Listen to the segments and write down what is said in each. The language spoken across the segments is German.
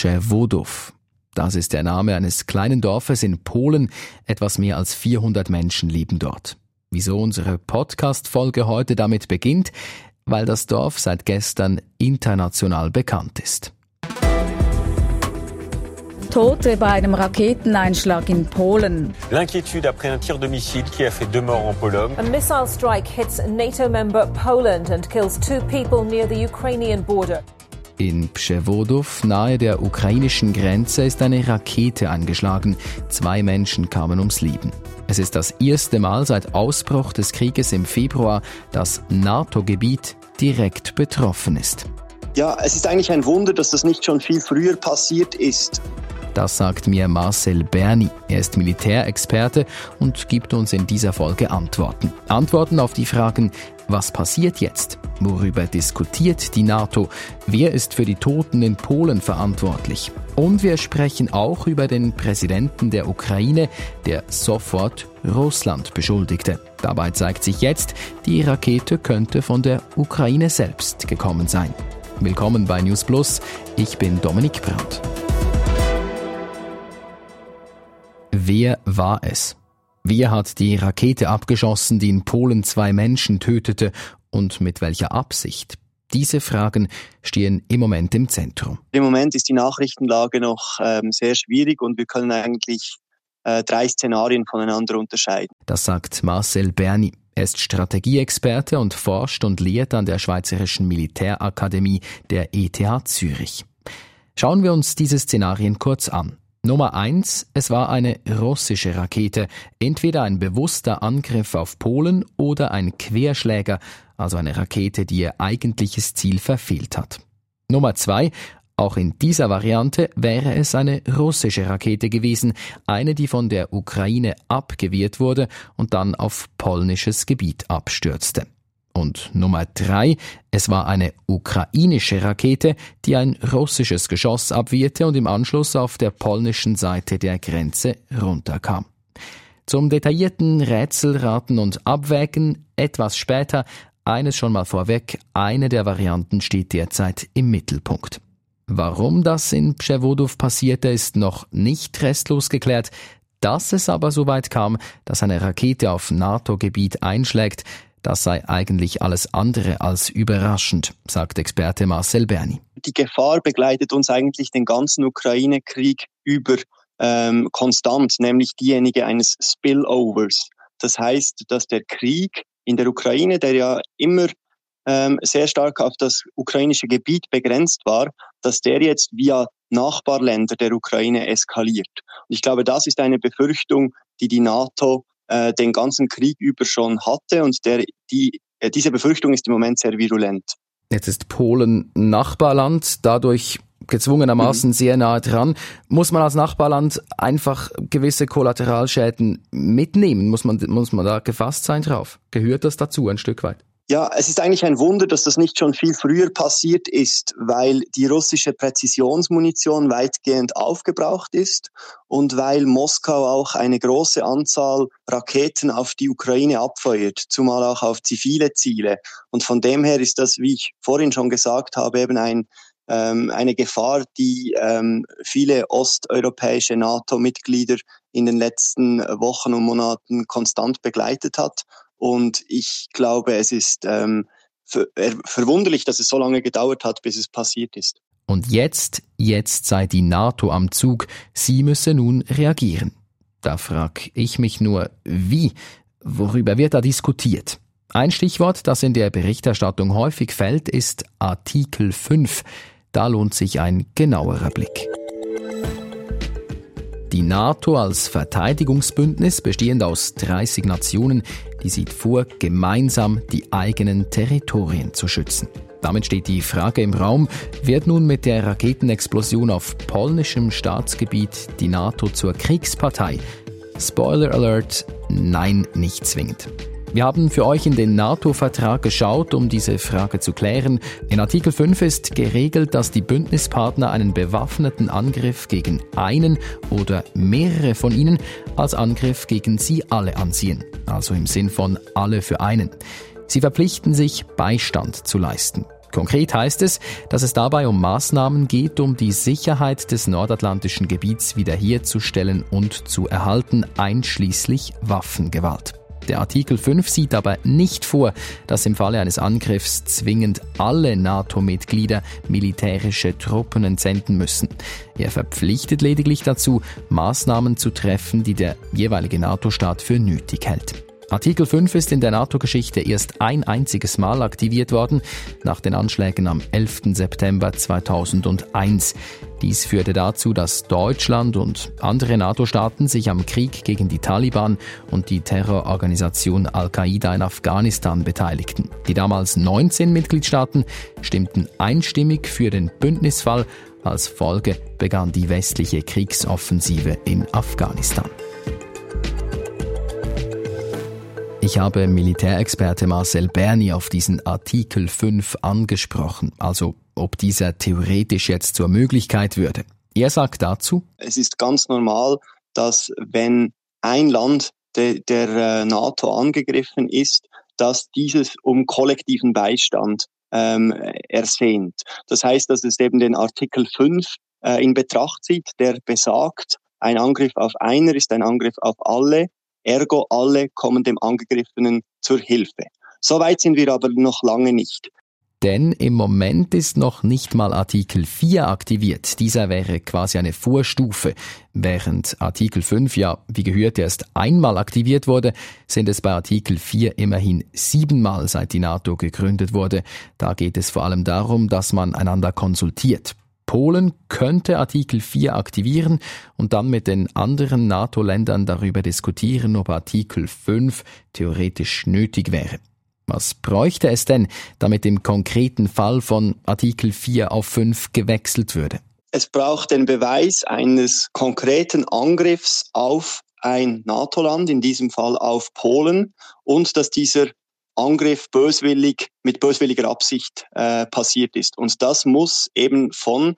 Przewodów. Das ist der Name eines kleinen Dorfes in Polen. Etwas mehr als 400 Menschen leben dort. Wieso unsere Podcast-Folge heute damit beginnt? Weil das Dorf seit gestern international bekannt ist. Tote bei einem Raketeneinschlag in Polen. L'inquiétude après un tir de missile qui a fait deux morts en Pologne. A missile strike hits NATO member Poland and kills two people near the Ukrainian border. In Przewodów, nahe der ukrainischen Grenze, ist eine Rakete eingeschlagen. Zwei Menschen kamen ums Leben. Es ist das erste Mal seit Ausbruch des Krieges im Februar, dass NATO-Gebiet direkt betroffen ist. Ja, es ist eigentlich ein Wunder, dass das nicht schon viel früher passiert ist. Das sagt mir Marcel Berni. Er ist Militärexperte und gibt uns in dieser Folge Antworten. Antworten auf die Fragen, was passiert jetzt? Worüber diskutiert die NATO? Wer ist für die Toten in Polen verantwortlich? Und wir sprechen auch über den Präsidenten der Ukraine, der sofort Russland beschuldigte. Dabei zeigt sich jetzt, die Rakete könnte von der Ukraine selbst gekommen sein. Willkommen bei News Plus. Ich bin Dominik Brandt. Wer war es? Wer hat die Rakete abgeschossen, die in Polen zwei Menschen tötete und mit welcher Absicht? Diese Fragen stehen im Moment im Zentrum. Im Moment ist die Nachrichtenlage noch ähm, sehr schwierig und wir können eigentlich äh, drei Szenarien voneinander unterscheiden. Das sagt Marcel Berni. Er ist Strategieexperte und forscht und lehrt an der Schweizerischen Militärakademie der ETH Zürich. Schauen wir uns diese Szenarien kurz an. Nummer eins: Es war eine russische Rakete, entweder ein bewusster Angriff auf Polen oder ein Querschläger, also eine Rakete, die ihr eigentliches Ziel verfehlt hat. Nummer zwei: Auch in dieser Variante wäre es eine russische Rakete gewesen, eine, die von der Ukraine abgewehrt wurde und dann auf polnisches Gebiet abstürzte. Und Nummer drei, es war eine ukrainische Rakete, die ein russisches Geschoss abwehrte und im Anschluss auf der polnischen Seite der Grenze runterkam. Zum detaillierten Rätselraten und Abwägen etwas später, eines schon mal vorweg, eine der Varianten steht derzeit im Mittelpunkt. Warum das in Przewodów passierte, ist noch nicht restlos geklärt. Dass es aber so weit kam, dass eine Rakete auf NATO-Gebiet einschlägt, das sei eigentlich alles andere als überraschend, sagt Experte Marcel Berni. Die Gefahr begleitet uns eigentlich den ganzen Ukraine-Krieg über ähm, konstant, nämlich diejenige eines Spillovers. Das heißt, dass der Krieg in der Ukraine, der ja immer ähm, sehr stark auf das ukrainische Gebiet begrenzt war, dass der jetzt via Nachbarländer der Ukraine eskaliert. Und ich glaube, das ist eine Befürchtung, die die NATO äh, den ganzen Krieg über schon hatte und der, die, äh, diese Befürchtung ist im Moment sehr virulent. Jetzt ist Polen Nachbarland, dadurch gezwungenermaßen mhm. sehr nahe dran. Muss man als Nachbarland einfach gewisse Kollateralschäden mitnehmen? Muss man, muss man da gefasst sein drauf? Gehört das dazu ein Stück weit? Ja, es ist eigentlich ein Wunder, dass das nicht schon viel früher passiert ist, weil die russische Präzisionsmunition weitgehend aufgebraucht ist und weil Moskau auch eine große Anzahl Raketen auf die Ukraine abfeuert, zumal auch auf zivile Ziele. Und von dem her ist das, wie ich vorhin schon gesagt habe, eben ein, ähm, eine Gefahr, die ähm, viele osteuropäische NATO-Mitglieder in den letzten Wochen und Monaten konstant begleitet hat und ich glaube, es ist ähm, ver äh, verwunderlich, dass es so lange gedauert hat, bis es passiert ist. Und jetzt, jetzt sei die NATO am Zug. Sie müsse nun reagieren. Da frag ich mich nur, wie? Worüber wird da diskutiert? Ein Stichwort, das in der Berichterstattung häufig fällt, ist Artikel 5. Da lohnt sich ein genauerer Blick. Die NATO als Verteidigungsbündnis, bestehend aus 30 Nationen, die sieht vor, gemeinsam die eigenen Territorien zu schützen. Damit steht die Frage im Raum, wird nun mit der Raketenexplosion auf polnischem Staatsgebiet die NATO zur Kriegspartei? Spoiler Alert, nein, nicht zwingend. Wir haben für euch in den NATO-Vertrag geschaut, um diese Frage zu klären. In Artikel 5 ist geregelt, dass die Bündnispartner einen bewaffneten Angriff gegen einen oder mehrere von ihnen als Angriff gegen sie alle ansehen. Also im Sinn von alle für einen. Sie verpflichten sich, Beistand zu leisten. Konkret heißt es, dass es dabei um Maßnahmen geht, um die Sicherheit des nordatlantischen Gebiets wiederherzustellen und zu erhalten, einschließlich Waffengewalt. Der Artikel 5 sieht aber nicht vor, dass im Falle eines Angriffs zwingend alle NATO-Mitglieder militärische Truppen entsenden müssen. Er verpflichtet lediglich dazu, Maßnahmen zu treffen, die der jeweilige NATO-Staat für nötig hält. Artikel 5 ist in der NATO-Geschichte erst ein einziges Mal aktiviert worden, nach den Anschlägen am 11. September 2001. Dies führte dazu, dass Deutschland und andere NATO-Staaten sich am Krieg gegen die Taliban und die Terrororganisation Al-Qaida in Afghanistan beteiligten. Die damals 19 Mitgliedstaaten stimmten einstimmig für den Bündnisfall. Als Folge begann die westliche Kriegsoffensive in Afghanistan. Ich habe Militärexperte Marcel Berni auf diesen Artikel 5 angesprochen, also ob dieser theoretisch jetzt zur Möglichkeit würde. Er sagt dazu, es ist ganz normal, dass wenn ein Land de, der äh, NATO angegriffen ist, dass dieses um kollektiven Beistand ähm, ersehnt. Das heißt, dass es eben den Artikel 5 äh, in Betracht zieht, der besagt, ein Angriff auf einer ist ein Angriff auf alle Ergo alle kommen dem Angegriffenen zur Hilfe. So weit sind wir aber noch lange nicht. Denn im Moment ist noch nicht mal Artikel 4 aktiviert. Dieser wäre quasi eine Vorstufe. Während Artikel 5 ja, wie gehört, erst einmal aktiviert wurde, sind es bei Artikel 4 immerhin siebenmal seit die NATO gegründet wurde. Da geht es vor allem darum, dass man einander konsultiert. Polen könnte Artikel 4 aktivieren und dann mit den anderen NATO-Ländern darüber diskutieren, ob Artikel 5 theoretisch nötig wäre. Was bräuchte es denn, damit im konkreten Fall von Artikel 4 auf 5 gewechselt würde? Es braucht den Beweis eines konkreten Angriffs auf ein NATO-Land, in diesem Fall auf Polen, und dass dieser Angriff böswillig mit böswilliger Absicht äh, passiert ist. Und das muss eben von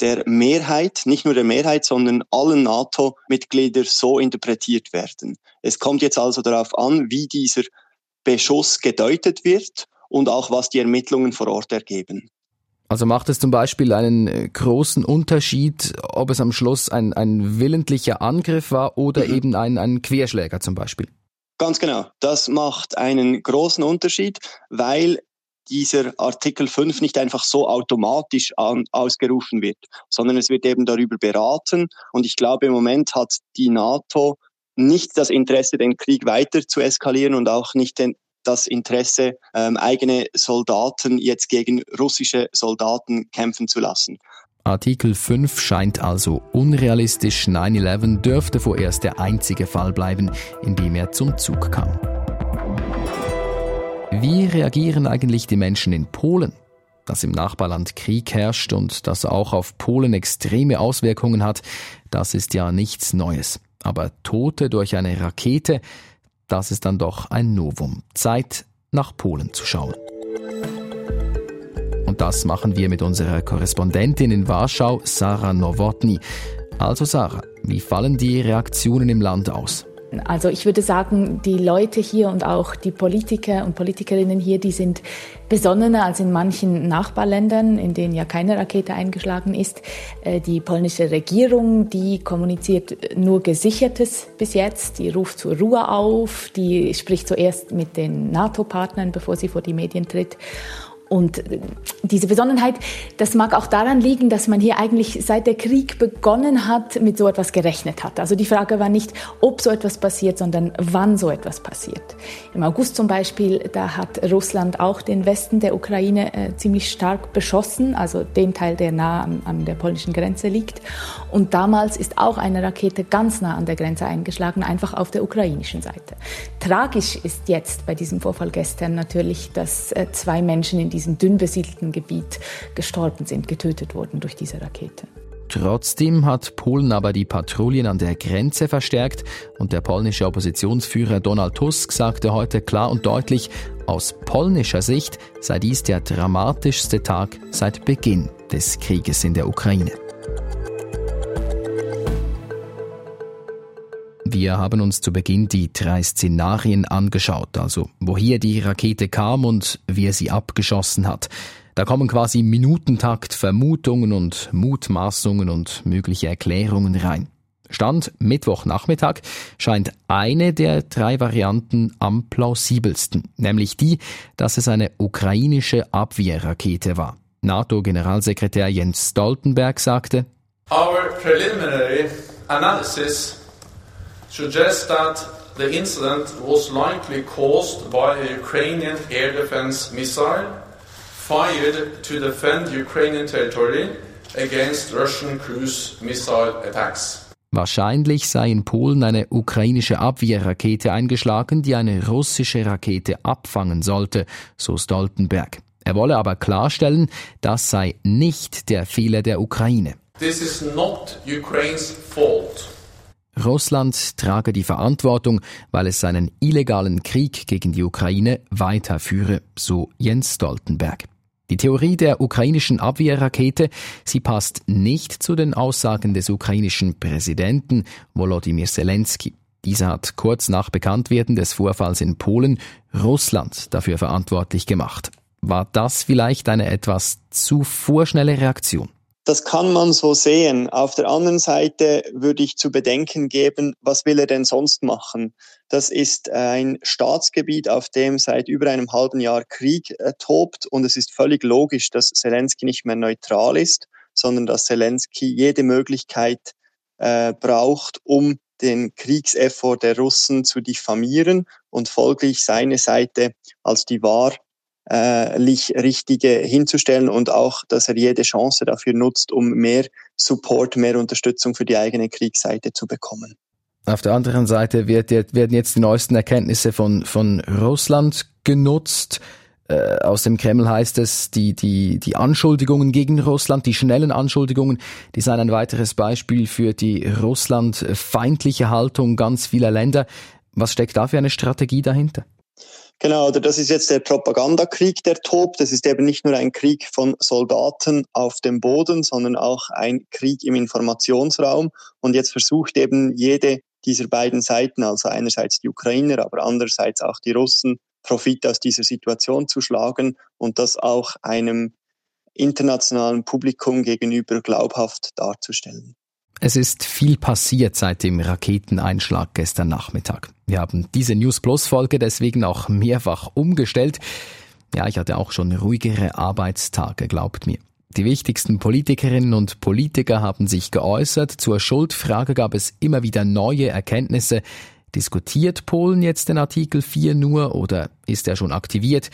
der Mehrheit, nicht nur der Mehrheit, sondern allen NATO-Mitgliedern so interpretiert werden. Es kommt jetzt also darauf an, wie dieser Beschuss gedeutet wird und auch was die Ermittlungen vor Ort ergeben. Also macht es zum Beispiel einen äh, großen Unterschied, ob es am Schluss ein, ein willentlicher Angriff war oder mhm. eben ein, ein Querschläger zum Beispiel? Ganz genau. Das macht einen großen Unterschied, weil dieser Artikel 5 nicht einfach so automatisch an, ausgerufen wird, sondern es wird eben darüber beraten. Und ich glaube, im Moment hat die NATO nicht das Interesse, den Krieg weiter zu eskalieren und auch nicht den, das Interesse, ähm, eigene Soldaten jetzt gegen russische Soldaten kämpfen zu lassen. Artikel 5 scheint also unrealistisch. 9-11 dürfte vorerst der einzige Fall bleiben, in dem er zum Zug kam. Wie reagieren eigentlich die Menschen in Polen? Dass im Nachbarland Krieg herrscht und das auch auf Polen extreme Auswirkungen hat, das ist ja nichts Neues. Aber Tote durch eine Rakete, das ist dann doch ein Novum. Zeit, nach Polen zu schauen. Das machen wir mit unserer Korrespondentin in Warschau, Sarah Nowotny. Also Sarah, wie fallen die Reaktionen im Land aus? Also ich würde sagen, die Leute hier und auch die Politiker und Politikerinnen hier, die sind besonnener als in manchen Nachbarländern, in denen ja keine Rakete eingeschlagen ist. Äh, die polnische Regierung, die kommuniziert nur Gesichertes bis jetzt. Die ruft zur Ruhe auf, die spricht zuerst mit den NATO-Partnern, bevor sie vor die Medien tritt. Und diese Besonnenheit, das mag auch daran liegen, dass man hier eigentlich seit der Krieg begonnen hat, mit so etwas gerechnet hat. Also die Frage war nicht, ob so etwas passiert, sondern wann so etwas passiert. Im August zum Beispiel, da hat Russland auch den Westen der Ukraine äh, ziemlich stark beschossen, also den Teil, der nah an, an der polnischen Grenze liegt. Und damals ist auch eine Rakete ganz nah an der Grenze eingeschlagen, einfach auf der ukrainischen Seite. Tragisch ist jetzt bei diesem Vorfall gestern natürlich, dass äh, zwei Menschen in diesem dünn besiedelten Gebiet gestorben sind, getötet wurden durch diese Rakete. Trotzdem hat Polen aber die Patrouillen an der Grenze verstärkt und der polnische Oppositionsführer Donald Tusk sagte heute klar und deutlich, aus polnischer Sicht sei dies der dramatischste Tag seit Beginn des Krieges in der Ukraine. Wir haben uns zu Beginn die drei Szenarien angeschaut, also woher die Rakete kam und wer sie abgeschossen hat. Da kommen quasi Minutentakt Vermutungen und Mutmaßungen und mögliche Erklärungen rein. Stand Mittwochnachmittag scheint eine der drei Varianten am plausibelsten, nämlich die, dass es eine ukrainische Abwehrrakete war. NATO-Generalsekretär Jens Stoltenberg sagte, Our preliminary analysis suggests that the incident was likely caused by a Ukrainian air defense missile fired to defend Ukrainian territory against Russian cruise missile attacks. Wahrscheinlich sei in Polen eine ukrainische Abwehrrakete eingeschlagen, die eine russische Rakete abfangen sollte, so Stoltenberg. Er wolle aber klarstellen, das sei nicht der Fehler der Ukraine. This is not Ukraine's fault. Russland trage die Verantwortung, weil es seinen illegalen Krieg gegen die Ukraine weiterführe, so Jens Stoltenberg. Die Theorie der ukrainischen Abwehrrakete, sie passt nicht zu den Aussagen des ukrainischen Präsidenten Volodymyr Zelensky. Dieser hat kurz nach Bekanntwerden des Vorfalls in Polen Russland dafür verantwortlich gemacht. War das vielleicht eine etwas zu vorschnelle Reaktion? Das kann man so sehen. Auf der anderen Seite würde ich zu bedenken geben, was will er denn sonst machen? Das ist ein Staatsgebiet, auf dem seit über einem halben Jahr Krieg äh, tobt und es ist völlig logisch, dass Zelensky nicht mehr neutral ist, sondern dass Zelensky jede Möglichkeit äh, braucht, um den Kriegseffort der Russen zu diffamieren und folglich seine Seite als die wahr richtige hinzustellen und auch, dass er jede Chance dafür nutzt, um mehr Support, mehr Unterstützung für die eigene Kriegsseite zu bekommen. Auf der anderen Seite wird, werden jetzt die neuesten Erkenntnisse von, von Russland genutzt. Äh, aus dem Kreml heißt es, die, die, die Anschuldigungen gegen Russland, die schnellen Anschuldigungen, die seien ein weiteres Beispiel für die russlandfeindliche Haltung ganz vieler Länder. Was steckt da für eine Strategie dahinter? Genau, oder das ist jetzt der Propagandakrieg, der tobt. Das ist eben nicht nur ein Krieg von Soldaten auf dem Boden, sondern auch ein Krieg im Informationsraum. Und jetzt versucht eben jede dieser beiden Seiten, also einerseits die Ukrainer, aber andererseits auch die Russen, Profit aus dieser Situation zu schlagen und das auch einem internationalen Publikum gegenüber glaubhaft darzustellen. Es ist viel passiert seit dem Raketeneinschlag gestern Nachmittag. Wir haben diese News Plus Folge deswegen auch mehrfach umgestellt. Ja, ich hatte auch schon ruhigere Arbeitstage, glaubt mir. Die wichtigsten Politikerinnen und Politiker haben sich geäußert. Zur Schuldfrage gab es immer wieder neue Erkenntnisse. Diskutiert Polen jetzt den Artikel 4 nur oder ist er schon aktiviert?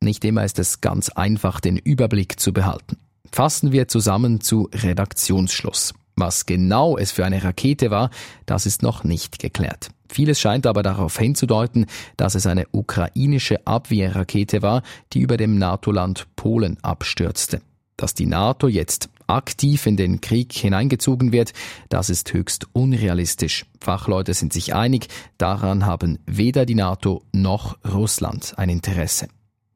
Nicht immer ist es ganz einfach, den Überblick zu behalten. Fassen wir zusammen zu Redaktionsschluss. Was genau es für eine Rakete war, das ist noch nicht geklärt. Vieles scheint aber darauf hinzudeuten, dass es eine ukrainische Abwehrrakete war, die über dem NATO-Land Polen abstürzte. Dass die NATO jetzt aktiv in den Krieg hineingezogen wird, das ist höchst unrealistisch. Fachleute sind sich einig, daran haben weder die NATO noch Russland ein Interesse.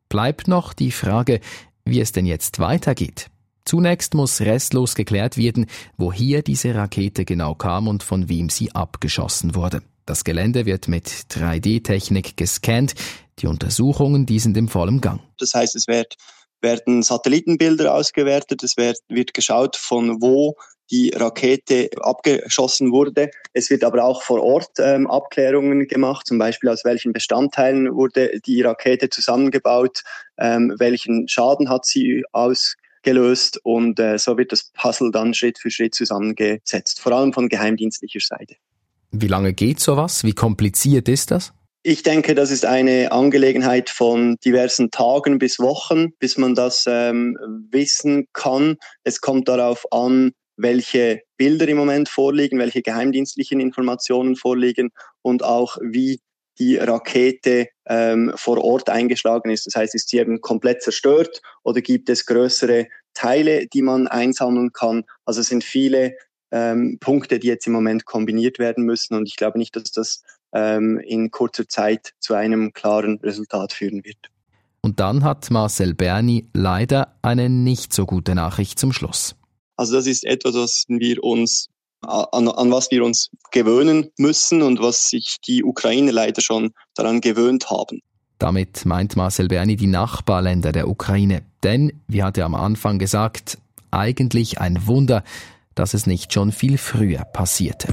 Bleibt noch die Frage, wie es denn jetzt weitergeht. Zunächst muss restlos geklärt werden, woher diese Rakete genau kam und von wem sie abgeschossen wurde. Das Gelände wird mit 3D-Technik gescannt. Die Untersuchungen, die sind im vollen Gang. Das heißt, es wird, werden Satellitenbilder ausgewertet, es wird, wird geschaut, von wo die Rakete abgeschossen wurde. Es wird aber auch vor Ort ähm, Abklärungen gemacht, zum Beispiel aus welchen Bestandteilen wurde die Rakete zusammengebaut, ähm, welchen Schaden hat sie aus gelöst und äh, so wird das Puzzle dann Schritt für Schritt zusammengesetzt, vor allem von geheimdienstlicher Seite. Wie lange geht sowas? Wie kompliziert ist das? Ich denke, das ist eine Angelegenheit von diversen Tagen bis Wochen, bis man das ähm, wissen kann. Es kommt darauf an, welche Bilder im Moment vorliegen, welche geheimdienstlichen Informationen vorliegen und auch wie die Rakete ähm, vor Ort eingeschlagen ist. Das heißt, ist sie eben komplett zerstört oder gibt es größere Teile, die man einsammeln kann? Also es sind viele ähm, Punkte, die jetzt im Moment kombiniert werden müssen und ich glaube nicht, dass das ähm, in kurzer Zeit zu einem klaren Resultat führen wird. Und dann hat Marcel Berni leider eine nicht so gute Nachricht zum Schluss. Also das ist etwas, was wir uns an, an was wir uns gewöhnen müssen und was sich die Ukrainer leider schon daran gewöhnt haben. Damit meint Marcel Berni die Nachbarländer der Ukraine. Denn, wie hat er am Anfang gesagt, eigentlich ein Wunder, dass es nicht schon viel früher passierte.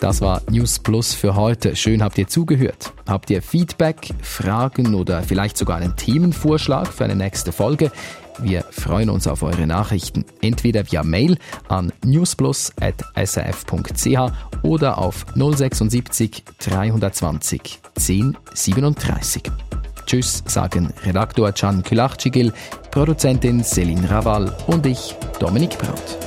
Das war News Plus für heute. Schön habt ihr zugehört. Habt ihr Feedback, Fragen oder vielleicht sogar einen Themenvorschlag für eine nächste Folge? Wir freuen uns auf eure Nachrichten, entweder via Mail an newsplus.srf.ch oder auf 076 320 1037. Tschüss, sagen Redaktor Can Kulachcigil, Produzentin Celine Raval und ich, Dominik Braut.